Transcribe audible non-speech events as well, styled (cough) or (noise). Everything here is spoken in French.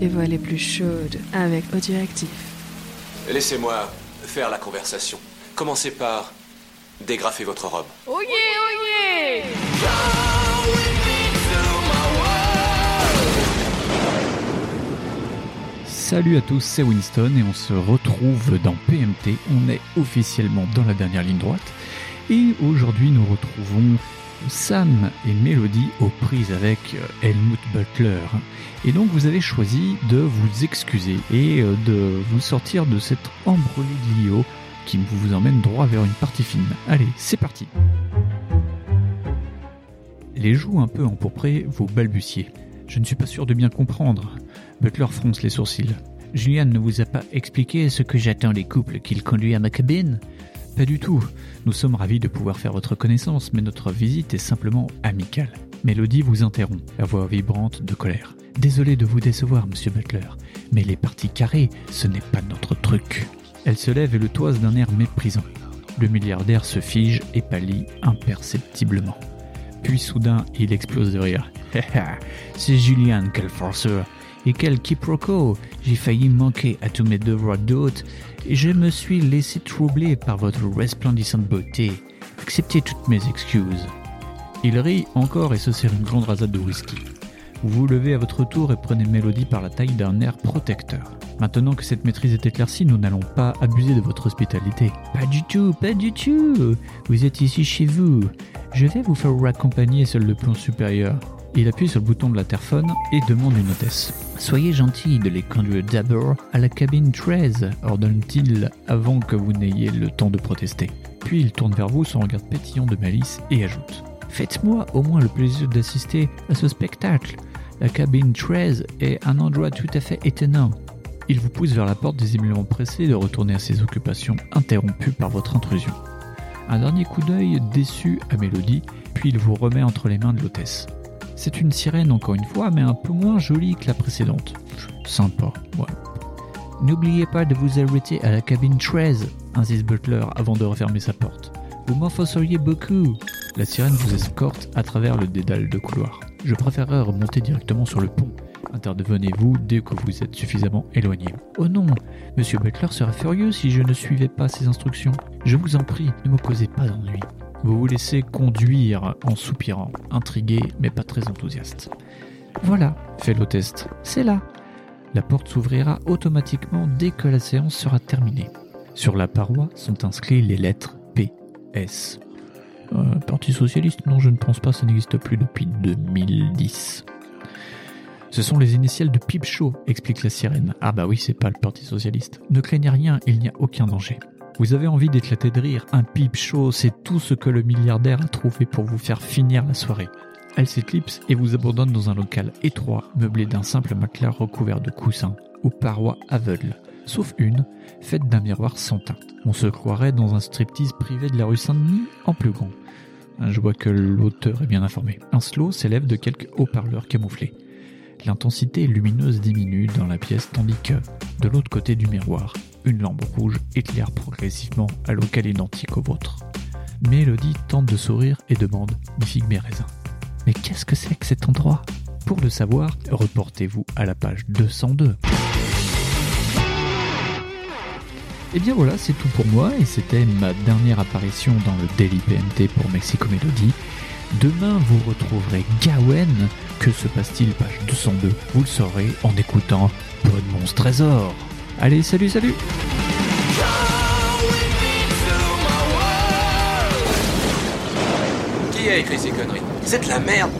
les voix les plus chaudes avec Audioactif. Laissez-moi faire la conversation. Commencez par dégrafer votre robe. Oh yeah, oh yeah Salut à tous, c'est Winston et on se retrouve dans PMT. On est officiellement dans la dernière ligne droite. Et aujourd'hui, nous retrouvons Sam et Melody aux prises avec euh, Helmut Butler. Et donc, vous avez choisi de vous excuser et euh, de vous sortir de cet embroglio qui vous emmène droit vers une partie fine. Allez, c'est parti. Les joues un peu empourprées, vous balbutiez. Je ne suis pas sûr de bien comprendre. Butler fronce les sourcils. Julian ne vous a pas expliqué ce que j'attends des couples qu'il conduit à ma cabine? Pas du tout. Nous sommes ravis de pouvoir faire votre connaissance, mais notre visite est simplement amicale. Mélodie vous interrompt, la voix vibrante de colère. Désolé de vous décevoir, monsieur Butler, mais les parties carrées, ce n'est pas notre truc. Elle se lève et le toise d'un air méprisant. Le milliardaire se fige et pâlit imperceptiblement. Puis soudain, il explose de rire. (laughs) C'est Julian, quel forceur Et quel quiproquo J'ai failli manquer à tous mes devoirs d'hôte et je me suis laissé troubler par votre resplendissante beauté. Acceptez toutes mes excuses. Il rit encore et se sert une grande rasade de whisky. Vous vous levez à votre tour et prenez Mélodie par la taille d'un air protecteur. Maintenant que cette maîtrise est éclaircie, nous n'allons pas abuser de votre hospitalité. Pas du tout, pas du tout. Vous êtes ici chez vous. Je vais vous faire accompagner sur le plan supérieur. Il appuie sur le bouton de l'interphone et demande une hôtesse. Soyez gentil de les conduire d'abord à la cabine 13, ordonne-t-il avant que vous n'ayez le temps de protester. Puis il tourne vers vous son regard pétillant de malice et ajoute Faites-moi au moins le plaisir d'assister à ce spectacle. La cabine 13 est un endroit tout à fait étonnant. Il vous pousse vers la porte visiblement pressé de retourner à ses occupations interrompues par votre intrusion. Un dernier coup d'œil déçu à Mélodie, puis il vous remet entre les mains de l'hôtesse. C'est une sirène encore une fois, mais un peu moins jolie que la précédente. Sympa, ouais. N'oubliez pas de vous arrêter à la cabine 13, insiste Butler avant de refermer sa porte. Vous m'en forceriez beaucoup. La sirène vous escorte à travers le dédale de couloir. Je préférerais remonter directement sur le pont. Intervenez-vous dès que vous êtes suffisamment éloigné. Oh non, Monsieur Butler serait furieux si je ne suivais pas ses instructions. Je vous en prie, ne me causez pas d'ennui. Vous vous laissez conduire en soupirant, intrigué mais pas très enthousiaste. Voilà, fait l'hôtesse, c'est là. La porte s'ouvrira automatiquement dès que la séance sera terminée. Sur la paroi sont inscrites les lettres P, S. Euh, Parti socialiste Non, je ne pense pas, ça n'existe plus depuis 2010. Ce sont les initiales de Pipe Show, explique la sirène. Ah bah oui, c'est pas le Parti Socialiste. Ne craignez rien, il n'y a aucun danger. Vous avez envie d'éclater de rire, un Pipe Show, c'est tout ce que le milliardaire a trouvé pour vous faire finir la soirée. Elle s'éclipse et vous abandonne dans un local étroit, meublé d'un simple matelas recouvert de coussins, aux parois aveugles, sauf une, faite d'un miroir sans teinte. On se croirait dans un striptease privé de la rue Saint-Denis en plus grand. Je vois que l'auteur est bien informé. Un slow s'élève de quelques haut-parleurs camouflés l'intensité lumineuse diminue dans la pièce tandis que, de l'autre côté du miroir, une lampe rouge éclaire progressivement un local identique au vôtre. Mélodie tente de sourire et demande figue mes raisins. Mais qu'est-ce que c'est que cet endroit? Pour le savoir, reportez-vous à la page 202. Et bien voilà, c'est tout pour moi et c'était ma dernière apparition dans le Daily PNT pour Mexico Melody. Demain, vous retrouverez Gawen. Que se passe-t-il, page 202 Vous le saurez en écoutant Bonne Monstre Trésor. Allez, salut, salut. Qui a écrit ces conneries? C'est de la merde